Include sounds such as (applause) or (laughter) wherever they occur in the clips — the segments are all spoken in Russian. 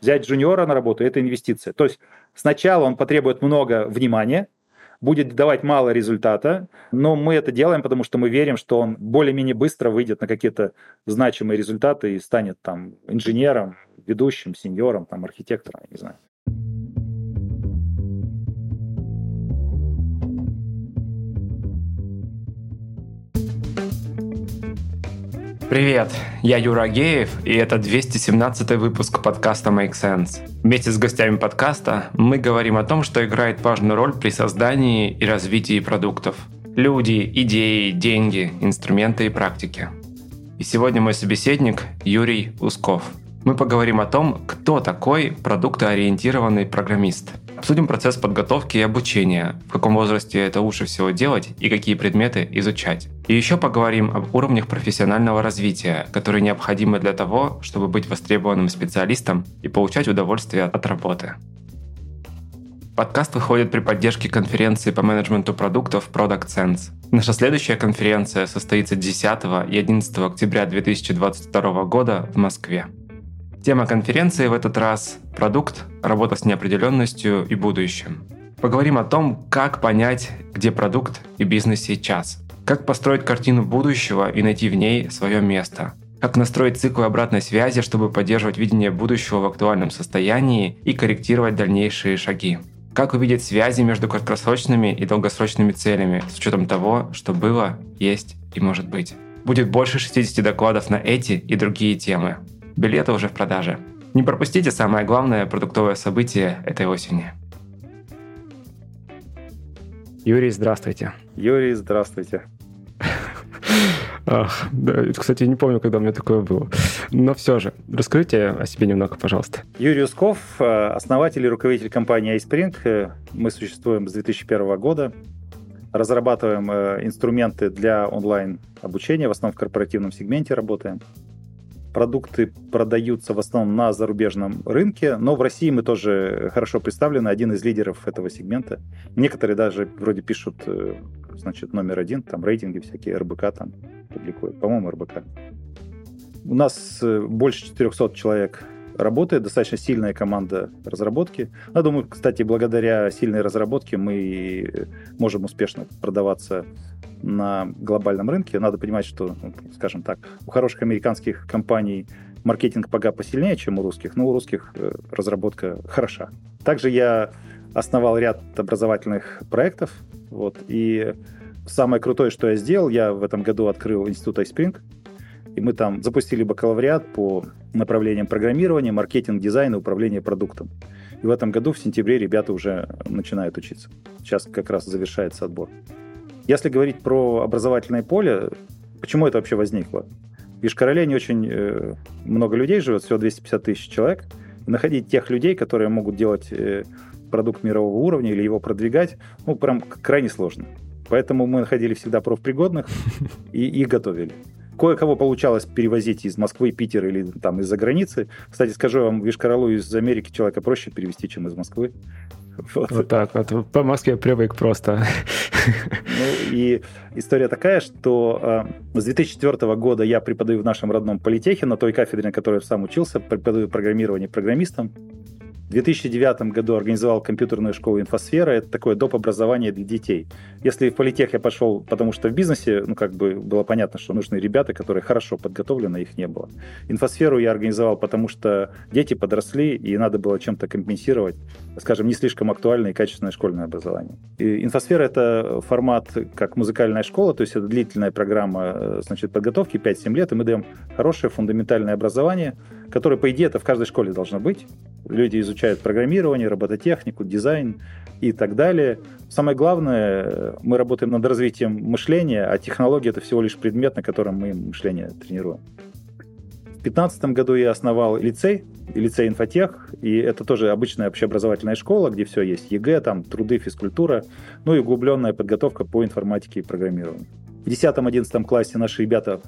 Взять джуниора на работу – это инвестиция. То есть сначала он потребует много внимания, будет давать мало результата, но мы это делаем, потому что мы верим, что он более-менее быстро выйдет на какие-то значимые результаты и станет там инженером, ведущим, сеньором, там, архитектором, я не знаю. Привет, я Юра Агеев, и это 217 выпуск подкаста Make Sense. Вместе с гостями подкаста мы говорим о том, что играет важную роль при создании и развитии продуктов. Люди, идеи, деньги, инструменты и практики. И сегодня мой собеседник Юрий Усков. Мы поговорим о том, кто такой продуктоориентированный программист – Обсудим процесс подготовки и обучения, в каком возрасте это лучше всего делать и какие предметы изучать. И еще поговорим об уровнях профессионального развития, которые необходимы для того, чтобы быть востребованным специалистом и получать удовольствие от работы. Подкаст выходит при поддержке конференции по менеджменту продуктов Product Sense. Наша следующая конференция состоится 10 и 11 октября 2022 года в Москве. Тема конференции в этот раз – продукт, работа с неопределенностью и будущим. Поговорим о том, как понять, где продукт и бизнес сейчас. Как построить картину будущего и найти в ней свое место. Как настроить циклы обратной связи, чтобы поддерживать видение будущего в актуальном состоянии и корректировать дальнейшие шаги. Как увидеть связи между краткосрочными и долгосрочными целями с учетом того, что было, есть и может быть. Будет больше 60 докладов на эти и другие темы. Билеты уже в продаже. Не пропустите самое главное продуктовое событие этой осени. Юрий, здравствуйте. Юрий, здравствуйте. Ах, да, кстати, не помню, когда у меня такое было. Но все же, расскажите о себе немного, пожалуйста. Юрий Усков, э, основатель и руководитель компании iSpring. Э, мы существуем с 2001 года. Разрабатываем э, инструменты для онлайн-обучения, в основном в корпоративном сегменте работаем продукты продаются в основном на зарубежном рынке, но в России мы тоже хорошо представлены, один из лидеров этого сегмента. Некоторые даже вроде пишут, э, значит, номер один, там рейтинги всякие, РБК там публикуют, по-моему, РБК. У нас э, больше 400 человек работает, достаточно сильная команда разработки. Я думаю, кстати, благодаря сильной разработке мы можем успешно продаваться на глобальном рынке. Надо понимать, что, ну, скажем так, у хороших американских компаний маркетинг пока посильнее, чем у русских, но у русских э, разработка хороша. Также я основал ряд образовательных проектов, вот, и самое крутое, что я сделал, я в этом году открыл институт iSpring, и мы там запустили бакалавриат по направлениям программирования, маркетинг, дизайн и управление продуктом. И в этом году, в сентябре, ребята уже начинают учиться. Сейчас как раз завершается отбор. Если говорить про образовательное поле, почему это вообще возникло? В Ишкарале не очень э, много людей живет, всего 250 тысяч человек. И находить тех людей, которые могут делать э, продукт мирового уровня или его продвигать, ну, прям крайне сложно. Поэтому мы находили всегда профпригодных (laughs) и их готовили. Кое-кого получалось перевозить из Москвы, Питера или там из-за границы. Кстати, скажу вам, в Ишкаралу из Америки человека проще перевести, чем из Москвы. Вот. вот так вот. По Москве привык просто. Ну и история такая, что э, с 2004 года я преподаю в нашем родном политехе, на той кафедре, на которой я сам учился, преподаю программирование программистам. В 2009 году организовал компьютерную школу «Инфосфера». Это такое доп. образование для детей. Если в политех я пошел, потому что в бизнесе, ну, как бы было понятно, что нужны ребята, которые хорошо подготовлены, их не было. «Инфосферу» я организовал, потому что дети подросли, и надо было чем-то компенсировать, скажем, не слишком актуальное и качественное школьное образование. И «Инфосфера» — это формат как музыкальная школа, то есть это длительная программа э, значит, подготовки, 5-7 лет, и мы даем хорошее фундаментальное образование, которое, по идее, это в каждой школе должно быть. Люди изучают программирование, робототехнику, дизайн и так далее. Самое главное, мы работаем над развитием мышления, а технология — это всего лишь предмет, на котором мы мышление тренируем. В 2015 году я основал лицей, лицей инфотех, и это тоже обычная общеобразовательная школа, где все есть ЕГЭ, там труды, физкультура, ну и углубленная подготовка по информатике и программированию. В 10-11 классе наши ребята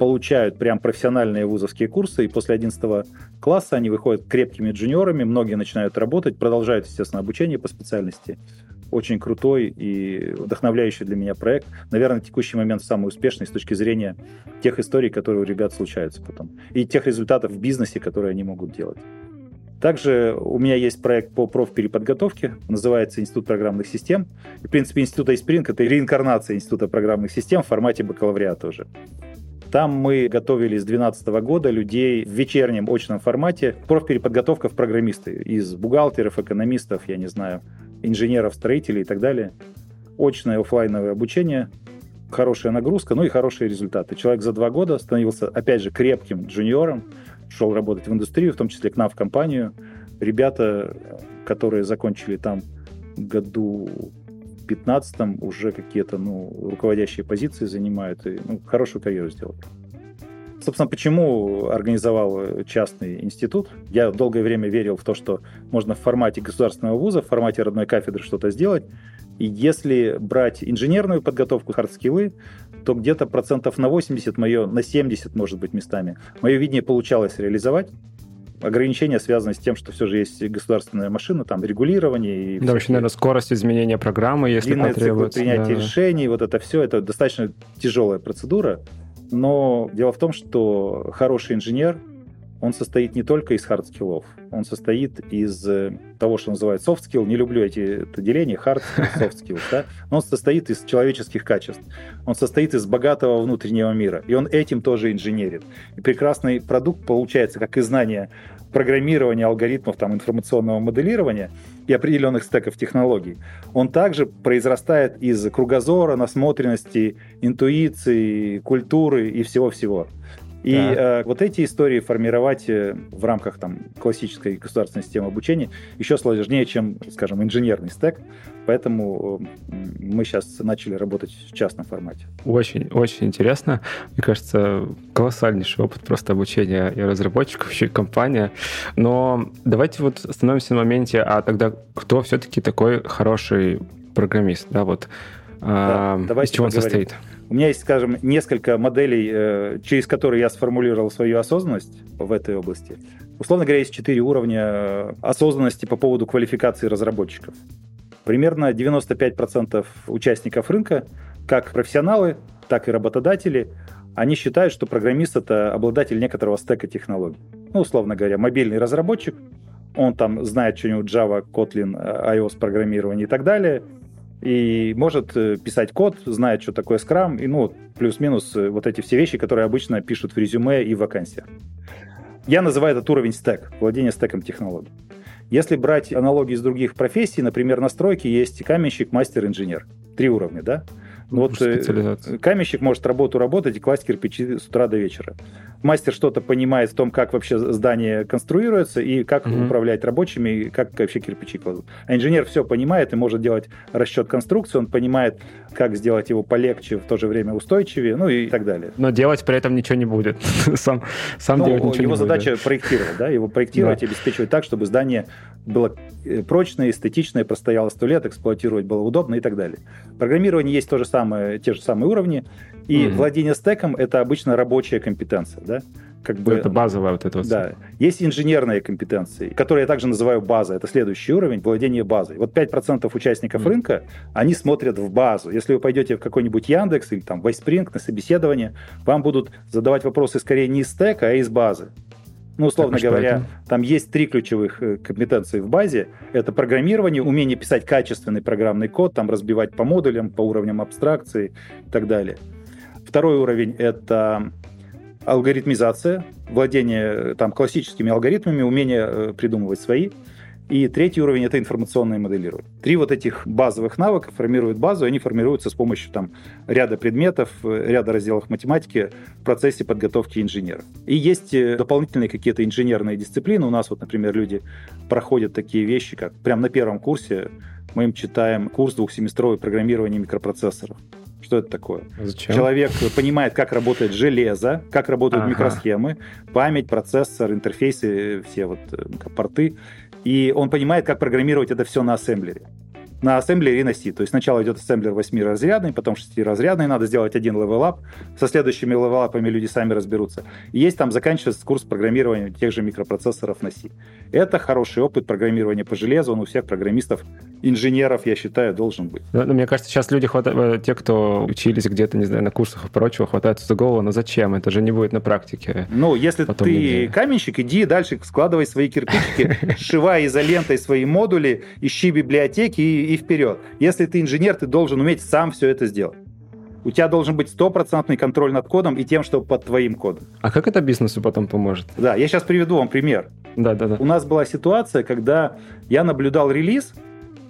получают прям профессиональные вузовские курсы, и после 11 класса они выходят крепкими джуниорами, многие начинают работать, продолжают, естественно, обучение по специальности. Очень крутой и вдохновляющий для меня проект. Наверное, текущий момент самый успешный с точки зрения тех историй, которые у ребят случаются потом. И тех результатов в бизнесе, которые они могут делать. Также у меня есть проект по профпереподготовке, называется Институт программных систем. И, в принципе, Институт Айспринг — это реинкарнация Института программных систем в формате бакалавриата уже. Там мы готовили с 2012 года людей в вечернем очном формате. Профпереподготовка в программисты из бухгалтеров, экономистов, я не знаю, инженеров, строителей и так далее. Очное офлайновое обучение, хорошая нагрузка, ну и хорошие результаты. Человек за два года становился, опять же, крепким джуниором, шел работать в индустрию, в том числе к нам в компанию. Ребята, которые закончили там году 15-м уже какие-то ну, руководящие позиции занимают и ну, хорошую карьеру сделали. Собственно, почему организовал частный институт? Я долгое время верил в то, что можно в формате государственного вуза, в формате родной кафедры что-то сделать. И если брать инженерную подготовку, хардскиллы, то где-то процентов на 80 мое, на 70, может быть, местами, мое видение получалось реализовать. Ограничения связаны с тем, что все же есть государственная машина, там регулирование. И да, вообще, наверное, скорость изменения программы, если Длинные потребуется. принятие да. решений, вот это все, это достаточно тяжелая процедура. Но дело в том, что хороший инженер, он состоит не только из хардскиллов, он состоит из э, того, что называют soft skill. Не люблю эти это деления, hard skill, soft skill, да? Но он состоит из человеческих качеств. Он состоит из богатого внутреннего мира. И он этим тоже инженерит. И прекрасный продукт получается как и знание программирования алгоритмов там, информационного моделирования и определенных стеков технологий, он также произрастает из кругозора, насмотренности, интуиции, культуры и всего-всего. И э, вот эти истории формировать э, в рамках там, классической государственной системы обучения еще сложнее, чем, скажем, инженерный стек. Поэтому мы сейчас начали работать в частном формате. Очень, очень интересно. Мне кажется, колоссальнейший опыт просто обучения и разработчиков, еще и компания. Но давайте вот остановимся на моменте, а тогда кто все-таки такой хороший программист? Да, вот да, а, из чего он состоит? У меня есть, скажем, несколько моделей, э, через которые я сформулировал свою осознанность в этой области. Условно говоря, есть четыре уровня э, осознанности по поводу квалификации разработчиков. Примерно 95% участников рынка, как профессионалы, так и работодатели, они считают, что программист — это обладатель некоторого стека технологий. Ну, условно говоря, мобильный разработчик, он там знает что-нибудь Java, Kotlin, э, iOS программирование и так далее — и может э, писать код, знает, что такое Scrum, и ну, плюс-минус э, вот эти все вещи, которые обычно пишут в резюме и в вакансиях. Я называю этот уровень стек, владение стеком технологий. Если брать аналогии из других профессий, например, на стройке есть каменщик, мастер, инженер. Три уровня, да? Ну, вот э, каменщик может работу работать и класть кирпичи с утра до вечера. Мастер что-то понимает в том, как вообще здание конструируется и как угу. управлять рабочими, и как вообще кирпичи кладут. А инженер все понимает и может делать расчет конструкции, он понимает, как сделать его полегче, в то же время устойчивее, ну и так далее. Но делать при этом ничего не будет. (laughs) сам сам ну, делать ничего его не задача будет. проектировать, да, его проектировать и обеспечивать так, чтобы здание было э, прочное, эстетичное, простояло сто лет, эксплуатировать было удобно и так далее. Программирование есть то же самое, те же самые уровни, и mm владение стеком — это обычно рабочая компетенция, да, как бы... Это базовая вот эта вот. Да. Есть инженерные компетенции, которые я также называю база. Это следующий уровень владения базой. Вот 5% участников mm. рынка, они смотрят в базу. Если вы пойдете в какой-нибудь Яндекс или там в Ispring на собеседование, вам будут задавать вопросы скорее не из стека, а из базы. Ну, условно так, а говоря, это? там есть три ключевых э, компетенции в базе. Это программирование, умение писать качественный программный код, там разбивать по модулям, по уровням абстракции и так далее. Второй уровень — это алгоритмизация, владение там, классическими алгоритмами, умение э, придумывать свои. И третий уровень — это информационное моделирование. Три вот этих базовых навыка формируют базу, и они формируются с помощью там, ряда предметов, э, ряда разделов математики в процессе подготовки инженеров. И есть э, дополнительные какие-то инженерные дисциплины. У нас вот, например, люди проходят такие вещи, как прямо на первом курсе мы им читаем курс двухсеместровой программирования микропроцессоров. Что это такое? Зачем? Человек понимает, как работает железо, как работают ага. микросхемы, память, процессор, интерфейсы, все вот э, порты. И он понимает, как программировать это все на ассемблере. На ассемблере и на C. То есть сначала идет ассемблер 8-разрядный, потом 16-разрядный, надо сделать один level up. Со следующими левелапами люди сами разберутся. И есть там заканчивается курс программирования тех же микропроцессоров на C. Это хороший опыт программирования по железу, он у всех программистов, инженеров, я считаю, должен быть. Но, но мне кажется, сейчас люди, хватают, те, кто учились где-то, не знаю, на курсах и прочего, хватаются за голову, но зачем? Это же не будет на практике. Ну, если Потом ты нигде. каменщик, иди дальше, складывай свои кирпичики, (laughs) сшивай изолентой свои модули, ищи библиотеки и, и вперед. Если ты инженер, ты должен уметь сам все это сделать. У тебя должен быть стопроцентный контроль над кодом и тем, что под твоим кодом. А как это бизнесу потом поможет? Да, я сейчас приведу вам пример. Да, да, да. У нас была ситуация, когда я наблюдал релиз,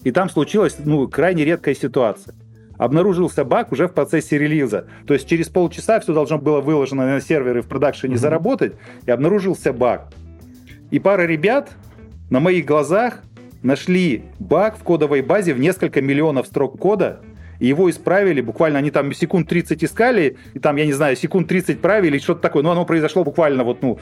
и там случилась ну, крайне редкая ситуация. Обнаружился баг уже в процессе релиза. То есть через полчаса все должно было выложено на серверы в продакшене mm-hmm. заработать, и обнаружился баг. И пара ребят на моих глазах нашли баг в кодовой базе в несколько миллионов строк кода, и его исправили, буквально они там секунд 30 искали, и там, я не знаю, секунд 30 правили, что-то такое, но оно произошло буквально вот, ну,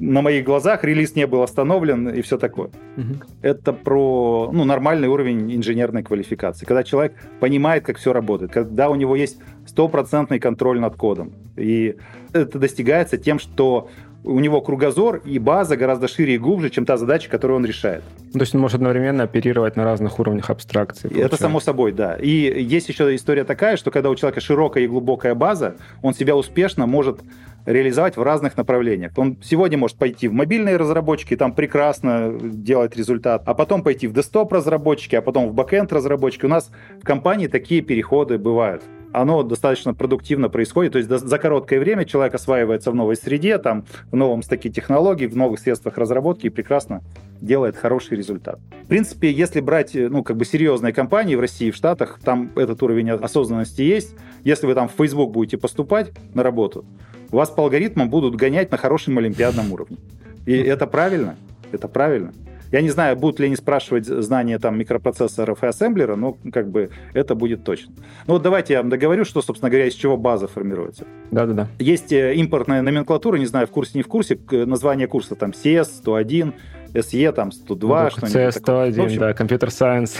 на моих глазах, релиз не был остановлен и все такое. Угу. Это про, ну, нормальный уровень инженерной квалификации, когда человек понимает, как все работает, когда у него есть стопроцентный контроль над кодом. И это достигается тем, что у него кругозор и база гораздо шире и глубже, чем та задача, которую он решает. То есть он может одновременно оперировать на разных уровнях абстракции. Получается. Это само собой, да. И есть еще история такая, что когда у человека широкая и глубокая база, он себя успешно может реализовать в разных направлениях. Он сегодня может пойти в мобильные разработчики, там прекрасно делать результат, а потом пойти в десктоп разработчики, а потом в бэкенд разработчики. У нас в компании такие переходы бывают оно достаточно продуктивно происходит. То есть за короткое время человек осваивается в новой среде, там, в новом стаке технологий, в новых средствах разработки и прекрасно делает хороший результат. В принципе, если брать ну, как бы серьезные компании в России, в Штатах, там этот уровень осознанности есть. Если вы там в Facebook будете поступать на работу, вас по алгоритмам будут гонять на хорошем олимпиадном уровне. И это правильно. Это правильно. Я не знаю, будут ли они спрашивать знания там микропроцессоров и ассемблера, но как бы это будет точно. Ну вот давайте я вам договорю, что, собственно говоря, из чего база формируется. Да-да-да. Есть э, импортная номенклатура, не знаю, в курсе, не в курсе, название курса там CS 101, SE там 102, ну, что-нибудь CS101, ну, общем, да, Computer (laughs) Science.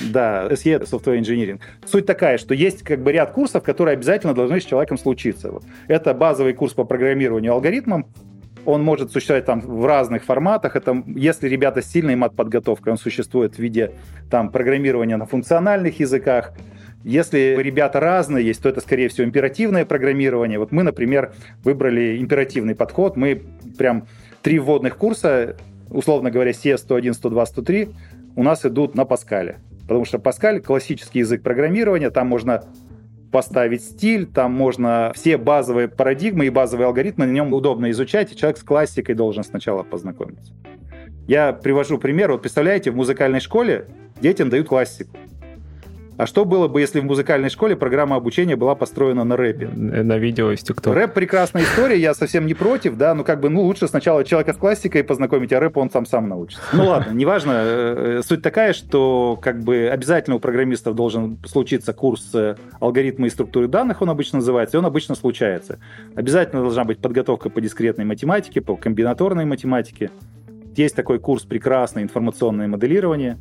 Да, SE Software Engineering. Суть такая, что есть как бы ряд курсов, которые обязательно должны с человеком случиться. Это базовый курс по программированию алгоритмам, он может существовать там в разных форматах. Это, если ребята с сильной мат-подготовкой, он существует в виде там, программирования на функциональных языках. Если ребята разные есть, то это, скорее всего, императивное программирование. Вот мы, например, выбрали императивный подход. Мы прям три вводных курса, условно говоря, CS 101, 102, 103, у нас идут на Паскале. Потому что Паскаль — классический язык программирования, там можно поставить стиль, там можно все базовые парадигмы и базовые алгоритмы на нем удобно изучать, и человек с классикой должен сначала познакомиться. Я привожу пример. Вот представляете, в музыкальной школе детям дают классику. А что было бы, если в музыкальной школе программа обучения была построена на рэпе? На видео из ТикТока. Рэп прекрасная история, я совсем не против, да, но как бы, ну, лучше сначала человека с классикой познакомить, а рэп он сам сам научится. Ну ладно, неважно. Э, э, суть такая, что как бы обязательно у программистов должен случиться курс э, алгоритмы и структуры данных, он обычно называется, и он обычно случается. Обязательно должна быть подготовка по дискретной математике, по комбинаторной математике. Есть такой курс прекрасное информационное моделирование.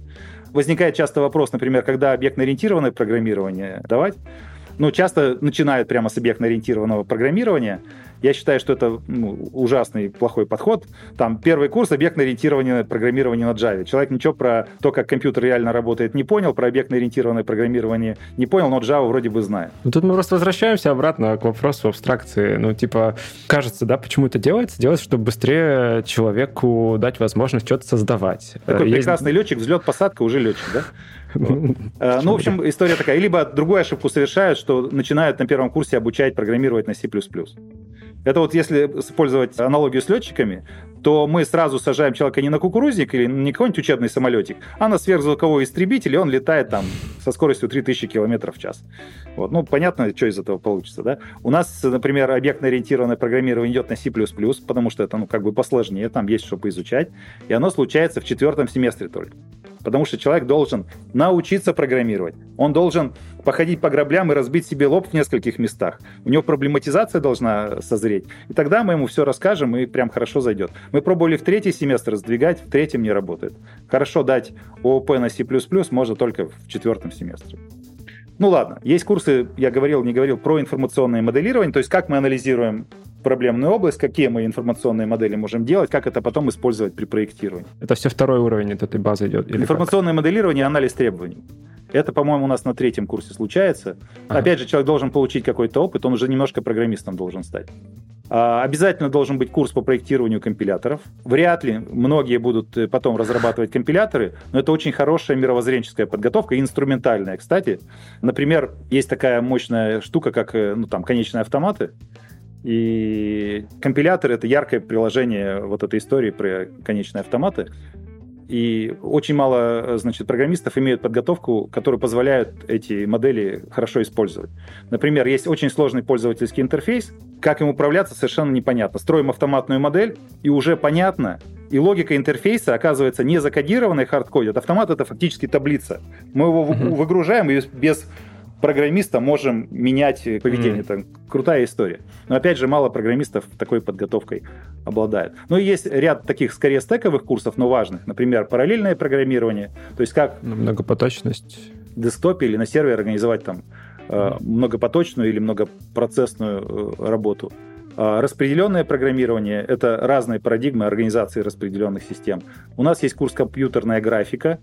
Возникает часто вопрос, например, когда объектно-ориентированное программирование давать, ну, часто начинают прямо с объектно-ориентированного программирования. Я считаю, что это ну, ужасный, плохой подход. Там первый курс объектно-ориентированное программирование на Java. Человек ничего про то, как компьютер реально работает, не понял, про объектно-ориентированное программирование не понял, но Java вроде бы знает. Ну, тут мы просто возвращаемся обратно к вопросу абстракции. Ну, типа, кажется, да, почему это делается? Делается, чтобы быстрее человеку дать возможность что-то создавать. Такой Есть... прекрасный летчик, взлет, посадка, уже летчик, да? Э, ну, в общем, история такая. Либо другую ошибку совершают, что начинают на первом курсе обучать программировать на C++. Это вот если использовать аналогию с летчиками, то мы сразу сажаем человека не на кукурузник или не какой-нибудь учебный самолетик, а на сверхзвуковой истребитель, и он летает там со скоростью 3000 км в час. Вот. Ну, понятно, что из этого получится, да? У нас, например, объектно-ориентированное программирование идет на C++, потому что это, ну, как бы посложнее, там есть что поизучать, и оно случается в четвертом семестре только. Потому что человек должен научиться программировать. Он должен походить по граблям и разбить себе лоб в нескольких местах. У него проблематизация должна созреть. И тогда мы ему все расскажем, и прям хорошо зайдет. Мы пробовали в третий семестр сдвигать, в третьем не работает. Хорошо дать ООП на C++ можно только в четвертом семестре. Ну ладно, есть курсы, я говорил, не говорил, про информационное моделирование, то есть как мы анализируем проблемную область, какие мы информационные модели можем делать, как это потом использовать при проектировании. Это все второй уровень от этой базы идет? Информационное как? моделирование, анализ требований. Это, по-моему, у нас на третьем курсе случается. Ага. Опять же, человек должен получить какой-то опыт, он уже немножко программистом должен стать. А, обязательно должен быть курс по проектированию компиляторов. Вряд ли многие будут э, потом разрабатывать компиляторы, но это очень хорошая мировоззренческая подготовка, инструментальная, кстати. Например, есть такая мощная штука, как э, ну, там, конечные автоматы. И компилятор — это яркое приложение вот этой истории про конечные автоматы. И очень мало, значит, программистов имеют подготовку, которая позволяет эти модели хорошо использовать. Например, есть очень сложный пользовательский интерфейс, как им управляться совершенно непонятно. Строим автоматную модель, и уже понятно, и логика интерфейса оказывается не закодированной хардкодит. Автомат — это фактически таблица. Мы его выгружаем и без программиста можем менять поведение. Mm. Это крутая история. Но опять же, мало программистов такой подготовкой обладают. Ну и есть ряд таких скорее стековых курсов, но важных. Например, параллельное программирование. То есть как... Многопоточность. В десктопе или на сервере организовать там э, многопоточную или многопроцессную э, работу. А, распределенное программирование — это разные парадигмы организации распределенных систем. У нас есть курс «Компьютерная графика».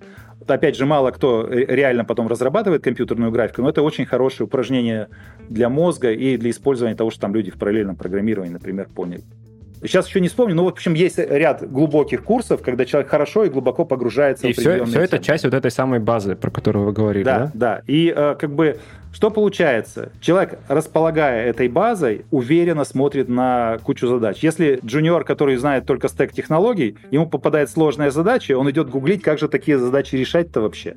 Опять же, мало кто реально потом разрабатывает компьютерную графику, но это очень хорошее упражнение для мозга и для использования того, что там люди в параллельном программировании, например, поняли. Сейчас еще не вспомню, но, в общем, есть ряд глубоких курсов, когда человек хорошо и глубоко погружается и в определенные все, все это часть вот этой самой базы, про которую вы говорили, да? Да, да. И э, как бы что получается? Человек, располагая этой базой, уверенно смотрит на кучу задач. Если джуниор, который знает только стек технологий, ему попадает сложная задача, он идет гуглить, как же такие задачи решать-то вообще.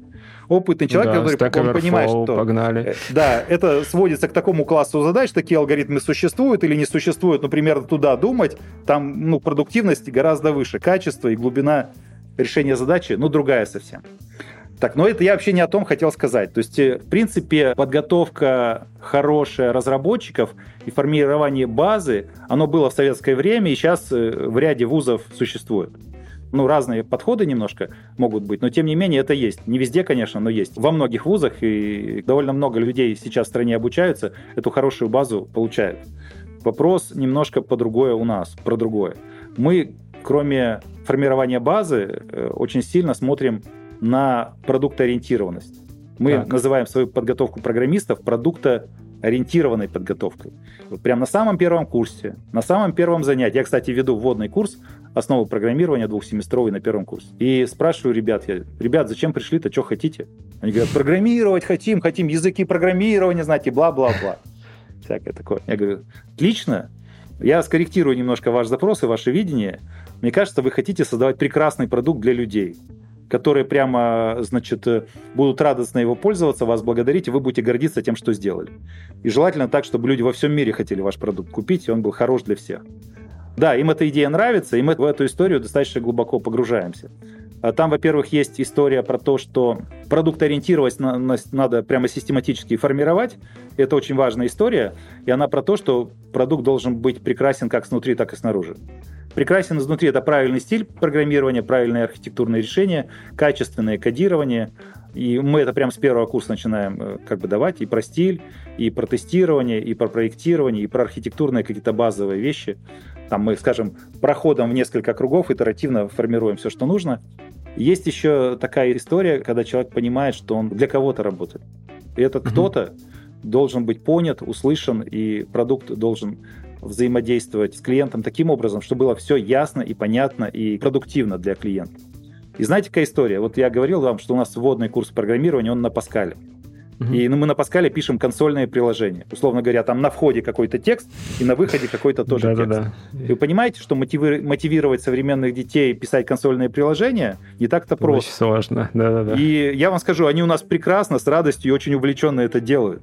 Опытный человек, да, который он понимает, что погнали. Э, да, это сводится к такому классу задач, такие алгоритмы существуют или не существуют, например, туда думать, там ну, продуктивность гораздо выше, качество и глубина решения задачи, ну, другая совсем. Так, но это я вообще не о том хотел сказать. То есть, э, в принципе, подготовка хорошая разработчиков и формирование базы, оно было в советское время, и сейчас э, в ряде вузов существует. Ну, разные подходы немножко могут быть, но тем не менее это есть. Не везде, конечно, но есть. Во многих вузах, и довольно много людей сейчас в стране обучаются, эту хорошую базу получают. Вопрос немножко по другое у нас, про другое. Мы, кроме формирования базы, э, очень сильно смотрим на продуктоориентированность. Мы так. называем свою подготовку программистов продуктоориентированной подготовкой. Вот прямо на самом первом курсе, на самом первом занятии. Я, кстати, веду вводный курс основы программирования двухсеместровый на первом курсе. И спрашиваю ребят, я, ребят, зачем пришли-то, что хотите? Они говорят, программировать хотим, хотим языки программирования знать и бла-бла-бла. Всякое такое. Я говорю, отлично, я скорректирую немножко ваш запрос и ваше видение. Мне кажется, вы хотите создавать прекрасный продукт для людей которые прямо, значит, будут радостно его пользоваться, вас благодарить, и вы будете гордиться тем, что сделали. И желательно так, чтобы люди во всем мире хотели ваш продукт купить, и он был хорош для всех. Да, им эта идея нравится, и мы в эту историю достаточно глубоко погружаемся. А там, во-первых, есть история про то, что продуктоориентированность надо прямо систематически формировать. Это очень важная история. И она про то, что продукт должен быть прекрасен как снутри, так и снаружи. Прекрасен изнутри это правильный стиль программирования, правильное архитектурное решение, качественное кодирование. И мы это прямо с первого курса начинаем э, как бы давать и про стиль, и про тестирование, и про проектирование, и про архитектурные какие-то базовые вещи. Там мы, скажем, проходом в несколько кругов итеративно формируем все, что нужно. Есть еще такая история, когда человек понимает, что он для кого-то работает. И этот mm-hmm. кто-то должен быть понят, услышан, и продукт должен взаимодействовать с клиентом таким образом, чтобы было все ясно и понятно и продуктивно для клиента. И знаете, какая история? Вот я говорил вам, что у нас вводный курс программирования, он на Паскале. Угу. И ну, мы на Паскале пишем консольное приложение. Условно говоря, там на входе какой-то текст и на выходе какой-то тоже текст. Да. Вы понимаете, что мотиви- мотивировать современных детей писать консольное приложение не так-то просто. Очень сложно, да-да-да. И я вам скажу, они у нас прекрасно, с радостью и очень увлеченно это делают.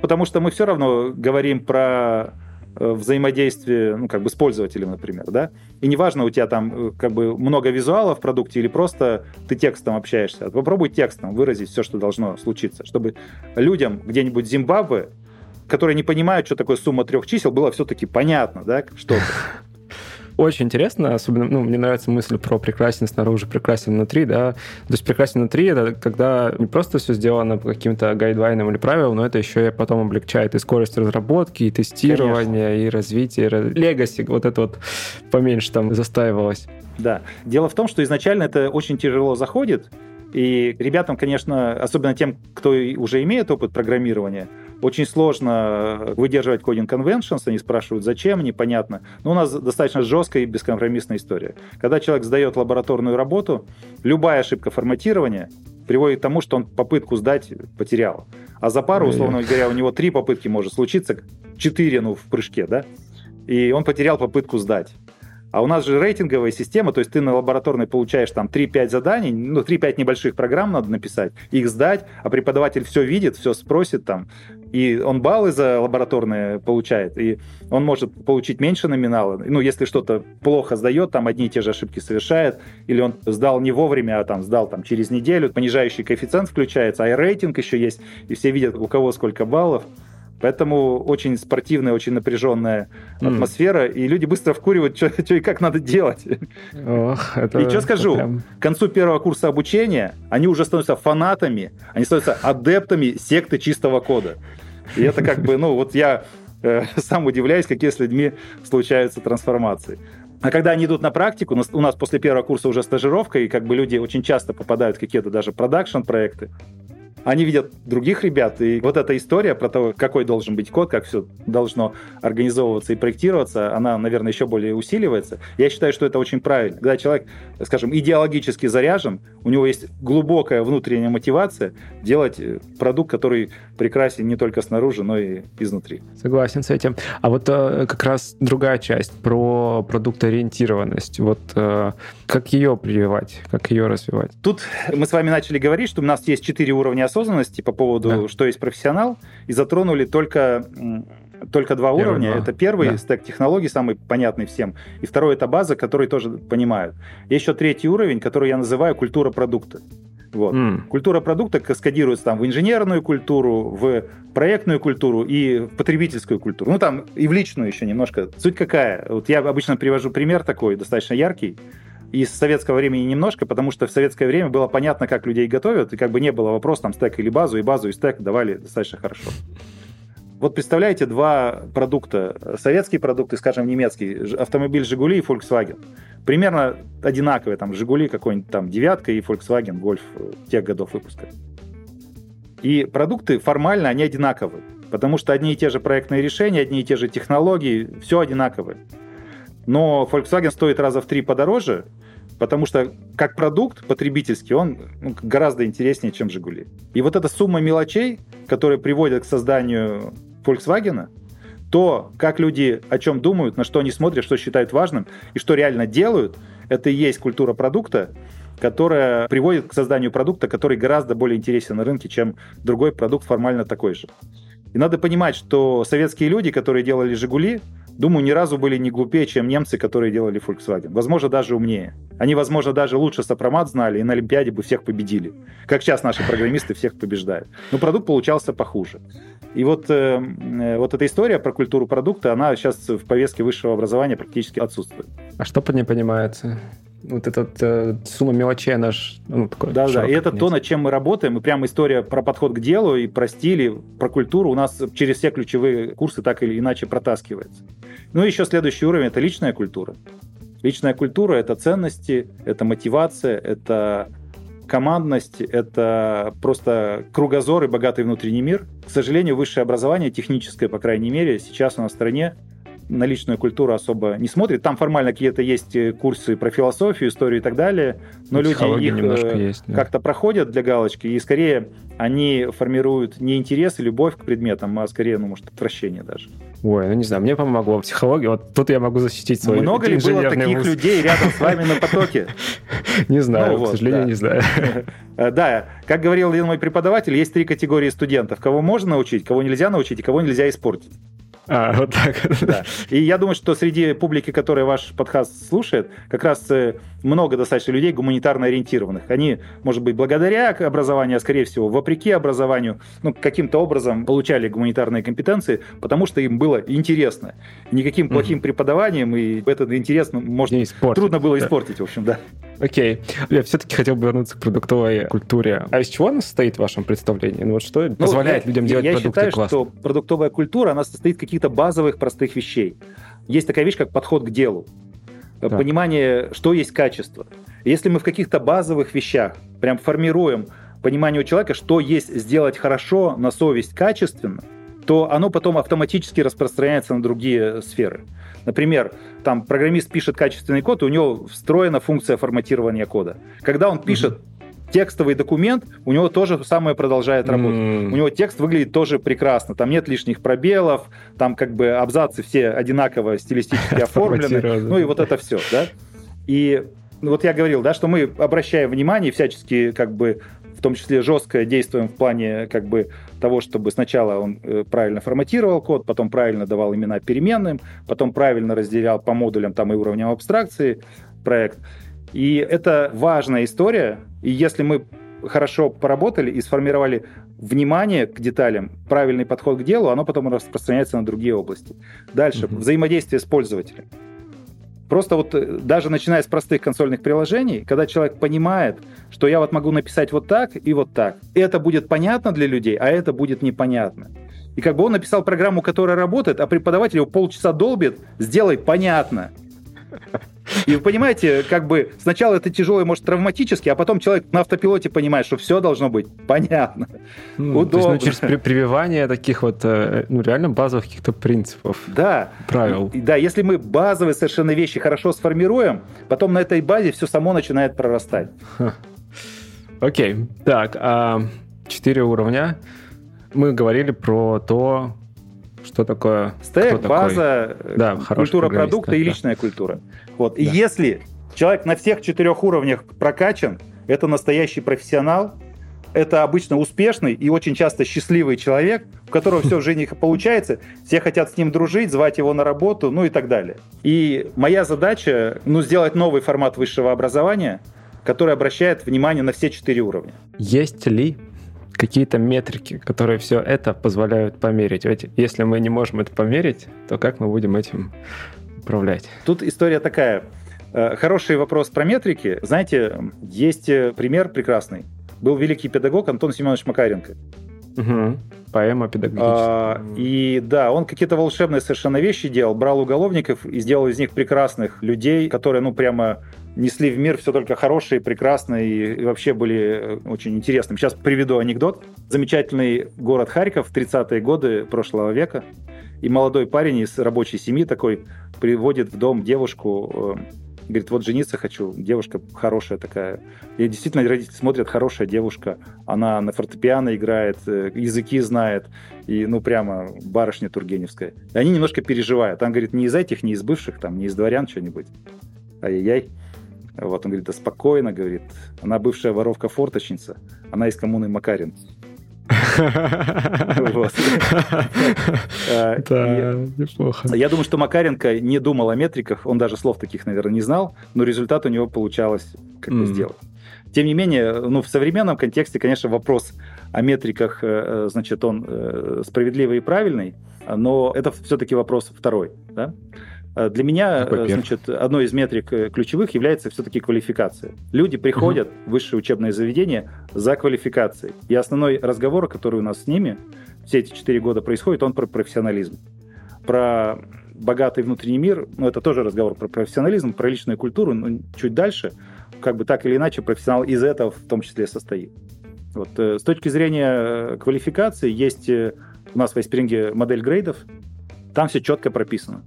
Потому что мы все равно говорим про взаимодействие, ну, как бы с пользователем, например, да, и неважно, у тебя там как бы много визуалов в продукте или просто ты текстом общаешься, попробуй текстом выразить все, что должно случиться, чтобы людям где-нибудь в Зимбабве которые не понимают, что такое сумма трех чисел, было все-таки понятно, да, что-то. Очень интересно, особенно, ну, мне нравится мысль про прекрасен снаружи, прекрасен внутри, да. То есть прекрасен внутри — это когда не просто все сделано по каким-то гайдлайнам или правилам, но это еще и потом облегчает и скорость разработки, и тестирования, Конечно. и развития, легаси, вот это вот поменьше там застаивалось. Да. Дело в том, что изначально это очень тяжело заходит, и ребятам, конечно, особенно тем, кто уже имеет опыт программирования, очень сложно выдерживать кодинг conventions, они спрашивают, зачем, непонятно. Но у нас достаточно жесткая и бескомпромиссная история. Когда человек сдает лабораторную работу, любая ошибка форматирования приводит к тому, что он попытку сдать потерял. А за пару, условно говоря, у него три попытки может случиться, четыре, ну, в прыжке, да? И он потерял попытку сдать. А у нас же рейтинговая система, то есть ты на лабораторной получаешь там 3-5 заданий, ну, 3-5 небольших программ надо написать, их сдать, а преподаватель все видит, все спросит там, и он баллы за лабораторные получает, и он может получить меньше номинала. Ну, если что-то плохо сдает, там одни и те же ошибки совершает, или он сдал не вовремя, а там сдал там через неделю, понижающий коэффициент включается, а и рейтинг еще есть, и все видят, у кого сколько баллов. Поэтому очень спортивная, очень напряженная mm. атмосфера, и люди быстро вкуривают, что, и как надо делать. Ох, это, и что скажу, прям... к концу первого курса обучения они уже становятся фанатами, они становятся адептами секты чистого кода. И это как бы, ну, вот я э, (laughs) сам удивляюсь, какие с людьми случаются трансформации. А когда они идут на практику, у нас после первого курса уже стажировка, и как бы люди очень часто попадают в какие-то даже продакшн-проекты, они видят других ребят, и вот эта история про то, какой должен быть код, как все должно организовываться и проектироваться, она, наверное, еще более усиливается. Я считаю, что это очень правильно. Когда человек, скажем, идеологически заряжен, у него есть глубокая внутренняя мотивация делать э, продукт, который прекрасен не только снаружи, но и изнутри. Согласен с этим. А вот э, как раз другая часть про продуктоориентированность. Вот э, как ее прививать, как ее развивать? Тут мы с вами начали говорить, что у нас есть четыре уровня осознанности по поводу, да. что есть профессионал, и затронули только только два первый, уровня. Два. Это первый да. стек технологий, самый понятный всем. И второй это база, который тоже понимают. Есть еще третий уровень, который я называю культура продукта. Вот. Mm. Культура продукта каскадируется там в инженерную культуру, в проектную культуру и в потребительскую культуру. Ну, там и в личную еще немножко. Суть какая? Вот я обычно привожу пример такой, достаточно яркий из советского времени немножко, потому что в советское время было понятно, как людей готовят, и как бы не было вопроса, там, стек или базу, и базу, и стек давали достаточно хорошо. Вот представляете, два продукта, советский продукт и, скажем, немецкий, автомобиль «Жигули» и Volkswagen. Примерно одинаковые, там, «Жигули» какой-нибудь там девятка и Volkswagen Golf тех годов выпуска. И продукты формально, они одинаковые, потому что одни и те же проектные решения, одни и те же технологии, все одинаковые. Но Volkswagen стоит раза в три подороже, потому что как продукт потребительский он ну, гораздо интереснее, чем «Жигули». И вот эта сумма мелочей, которая приводит к созданию Volkswagen, то, как люди о чем думают, на что они смотрят, что считают важным и что реально делают, это и есть культура продукта, которая приводит к созданию продукта, который гораздо более интересен на рынке, чем другой продукт формально такой же. И надо понимать, что советские люди, которые делали «Жигули», думаю, ни разу были не глупее, чем немцы, которые делали Volkswagen. Возможно, даже умнее. Они, возможно, даже лучше сопромат знали и на Олимпиаде бы всех победили. Как сейчас наши программисты всех побеждают. Но продукт получался похуже. И вот, э, э, вот эта история про культуру продукта, она сейчас в повестке высшего образования практически отсутствует. А что под ней понимается? Вот эта э, сумма мелочей, она ж, ну, такое Да, да, и это то, над чем мы работаем, и прямо история про подход к делу и про стили, про культуру у нас через все ключевые курсы так или иначе протаскивается. Ну и еще следующий уровень – это личная культура. Личная культура – это ценности, это мотивация, это командность, это просто кругозор и богатый внутренний мир. К сожалению, высшее образование, техническое, по крайней мере, сейчас у нас в стране на личную культуру особо не смотрит. Там формально какие-то есть э, курсы про философию, историю и так далее, но люди их э, есть, да. как-то проходят для галочки, и скорее они формируют не интерес и любовь к предметам, а скорее, ну, может, отвращение даже. Ой, ну не знаю, мне помогло психология. Вот тут я могу защитить свой Много ли было таких вуз? людей рядом с вами на (laughs) потоке? Не знаю, ну к сожалению, не знаю. (laughs) Э, да, как говорил один мой преподаватель, есть три категории студентов. Кого можно научить, кого нельзя научить и кого нельзя испортить. А, вот так. Да. И я думаю, что среди публики, которая ваш подкаст слушает, как раз э, много достаточно людей гуманитарно ориентированных. Они, может быть, благодаря образованию, а скорее всего, вопреки образованию, ну, каким-то образом получали гуманитарные компетенции, потому что им было интересно. Никаким плохим mm-hmm. преподаванием, и этот интерес, ну, может, трудно было испортить, в общем, да. Окей. Я все-таки хотел бы вернуться к продуктовой культуре. А из чего она состоит в вашем представлении? Ну вот что ну, позволяет я, людям делать я продукты считаю, классно? что продуктовая культура, она состоит из каких-то базовых простых вещей. Есть такая вещь, как подход к делу. Да. Понимание, что есть качество. Если мы в каких-то базовых вещах прям формируем понимание у человека, что есть сделать хорошо, на совесть качественно, то оно потом автоматически распространяется на другие сферы. Например, там программист пишет качественный код, и у него встроена функция форматирования кода. Когда он пишет mm-hmm. Текстовый документ, у него тоже самое продолжает работать. Mm-hmm. У него текст выглядит тоже прекрасно. Там нет лишних пробелов, там как бы абзацы все одинаково стилистически (laughs) оформлены. Ну и вот это все, да. И вот я говорил, да, что мы обращаем внимание всячески как бы в том числе жестко действуем в плане как бы того, чтобы сначала он э, правильно форматировал код, потом правильно давал имена переменным, потом правильно разделял по модулям там и уровням абстракции проект. И это важная история, и если мы хорошо поработали и сформировали внимание к деталям, правильный подход к делу, оно потом распространяется на другие области. Дальше, mm-hmm. взаимодействие с пользователем. Просто вот э, даже начиная с простых консольных приложений, когда человек понимает, что я вот могу написать вот так и вот так, это будет понятно для людей, а это будет непонятно. И как бы он написал программу, которая работает, а преподаватель его полчаса долбит, сделай понятно. И вы понимаете, как бы сначала это тяжело и может травматически, а потом человек на автопилоте понимает, что все должно быть понятно, ну, удобно. То есть, ну, через при прививание таких вот э, ну, реально базовых каких-то принципов, да. правил. Да, если мы базовые совершенно вещи хорошо сформируем, потом на этой базе все само начинает прорастать. Окей, так, а, четыре уровня. Мы говорили про то, что такое... Стек, база, такой? да, культура продукта да. и личная культура. Вот. Да. И если человек на всех четырех уровнях прокачан, это настоящий профессионал, это обычно успешный и очень часто счастливый человек, у которого все в жизни получается, все хотят с ним дружить, звать его на работу, ну и так далее. И моя задача, ну, сделать новый формат высшего образования, который обращает внимание на все четыре уровня. Есть ли какие-то метрики, которые все это позволяют померить. Ведь если мы не можем это померить, то как мы будем этим управлять? Тут история такая. Э, хороший вопрос про метрики. Знаете, есть э, пример прекрасный. Был великий педагог Антон Семенович Макаренко. Угу. Поэма педагогическая. А, и да, он какие-то волшебные совершенно вещи делал, брал уголовников и сделал из них прекрасных людей, которые, ну, прямо несли в мир все только хорошие, прекрасные и вообще были э, очень интересными. Сейчас приведу анекдот. Замечательный город Харьков в 30-е годы прошлого века. И молодой парень из рабочей семьи такой приводит в дом девушку, э, говорит, вот жениться хочу, девушка хорошая такая. И действительно родители смотрят, хорошая девушка, она на фортепиано играет, э, языки знает, и ну прямо барышня Тургеневская. И они немножко переживают. Он говорит, не из этих, не из бывших, там, не из дворян что-нибудь. Ай-яй-яй. Вот он говорит, да спокойно, говорит, она бывшая воровка-форточница, она из коммуны Макарин. Э, (laughs) да, неплохо. Я думаю, что Макаренко не думал о метриках, он даже слов таких, наверное, не знал, но результат у него получалось как бы сделать. Тем не менее, ну, в современном контексте, конечно, вопрос о метриках, э, э, значит, он справедливый и правильный, но это все-таки вопрос второй, да? Э, для меня, э, значит, одной из метрик э, ключевых является все-таки квалификация. Люди приходят угу. в высшее учебное заведение за квалификацией. И основной разговор, который у нас с ними все эти четыре года происходит, он про профессионализм. Про богатый внутренний мир, ну, это тоже разговор про профессионализм, про личную культуру, но чуть дальше, как бы так или иначе, профессионал из этого в том числе состоит. Вот. С точки зрения квалификации есть у нас в Айспринге модель грейдов, там все четко прописано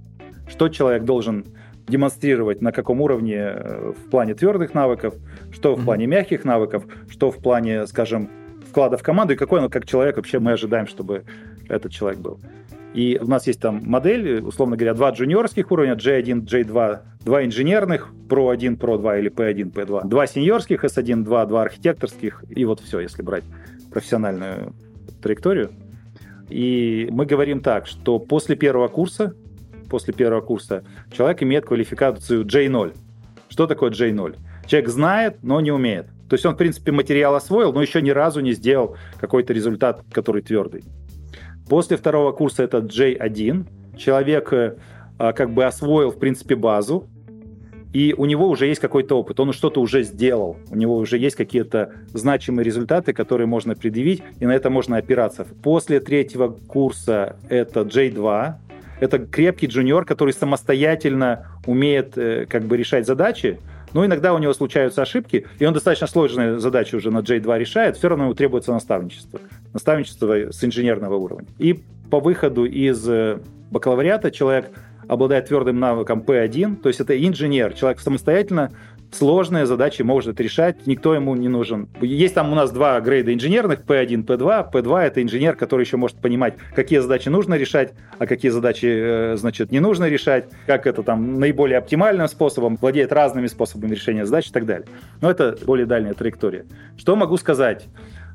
что человек должен демонстрировать на каком уровне э, в плане твердых навыков, что в плане мягких навыков, что в плане, скажем, вклада в команду и какой он как человек вообще мы ожидаем, чтобы этот человек был. И у нас есть там модель, условно говоря, два джуниорских уровня, J1, J2, два инженерных, Pro 1, Pro 2 или P1, P2, два сеньорских, S1, 2, два архитекторских, и вот все, если брать профессиональную траекторию. И мы говорим так, что после первого курса, после первого курса человек имеет квалификацию J0. Что такое J0? Человек знает, но не умеет. То есть он, в принципе, материал освоил, но еще ни разу не сделал какой-то результат, который твердый. После второго курса это J1. Человек э, как бы освоил, в принципе, базу, и у него уже есть какой-то опыт, он что-то уже сделал, у него уже есть какие-то значимые результаты, которые можно предъявить, и на это можно опираться. После третьего курса это J2, это крепкий джуниор, который самостоятельно умеет э, как бы решать задачи, но иногда у него случаются ошибки, и он достаточно сложные задачи уже на J2 решает, все равно ему требуется наставничество. Наставничество с инженерного уровня. И по выходу из э, бакалавриата человек обладает твердым навыком P1, то есть это инженер, человек самостоятельно сложные задачи может решать, никто ему не нужен. Есть там у нас два грейда инженерных, P1, P2. P2 — это инженер, который еще может понимать, какие задачи нужно решать, а какие задачи, э, значит, не нужно решать, как это там наиболее оптимальным способом, владеет разными способами решения задач и так далее. Но это более дальняя траектория. Что могу сказать?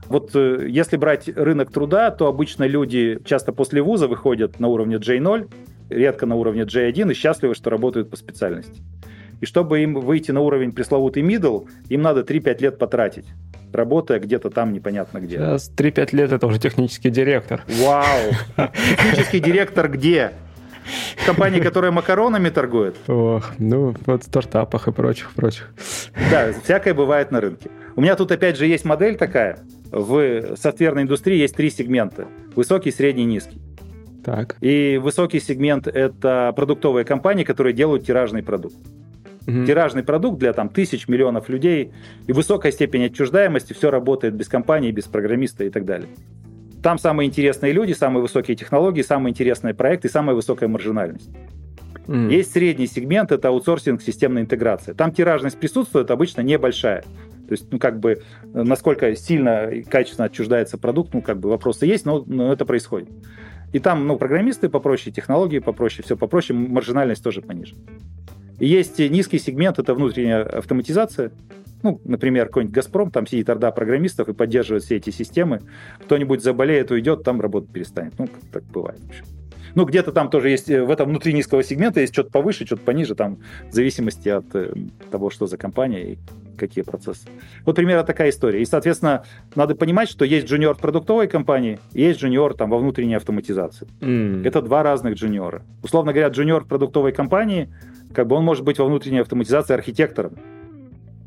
Вот э, если брать рынок труда, то обычно люди часто после вуза выходят на уровне J0, редко на уровне J1 и счастливы, что работают по специальности. И чтобы им выйти на уровень пресловутый middle, им надо 3-5 лет потратить работая где-то там непонятно где. Сейчас 3-5 лет это уже технический директор. Вау! (laughs) Технический директор где? В компании, которая макаронами торгует? Ох, ну вот в стартапах и прочих, прочих. Да, всякое бывает на рынке. У меня тут опять же есть модель такая. В софтверной индустрии есть три сегмента. Высокий, средний, низкий. Так. И высокий сегмент — это продуктовые компании, которые делают тиражный продукт. Угу. Тиражный продукт для там, тысяч, миллионов людей и высокая степень отчуждаемости, все работает без компании, без программиста и так далее. Там самые интересные люди, самые высокие технологии, самые интересные проекты самая высокая маржинальность. Mm. Есть средний сегмент, это аутсорсинг, системная интеграция. Там тиражность присутствует обычно небольшая. То есть, ну, как бы, насколько сильно и качественно отчуждается продукт, ну, как бы, вопросы есть, но, но это происходит. И там, ну, программисты попроще, технологии попроще, все попроще, маржинальность тоже пониже. Есть низкий сегмент, это внутренняя автоматизация. Ну, например, какой-нибудь «Газпром», там сидит орда программистов и поддерживает все эти системы. Кто-нибудь заболеет, уйдет, там работа перестанет. Ну, так бывает. Ну, где-то там тоже есть, э, в этом внутри низкого сегмента есть что-то повыше, что-то пониже, там, в зависимости от э, того, что за компания и какие процессы. Вот примерно такая история. И, соответственно, надо понимать, что есть джуниор в продуктовой компании, есть джуниор там во внутренней автоматизации. Mm. Это два разных джуниора. Условно говоря, джуниор в продуктовой компании, как бы он может быть во внутренней автоматизации архитектором.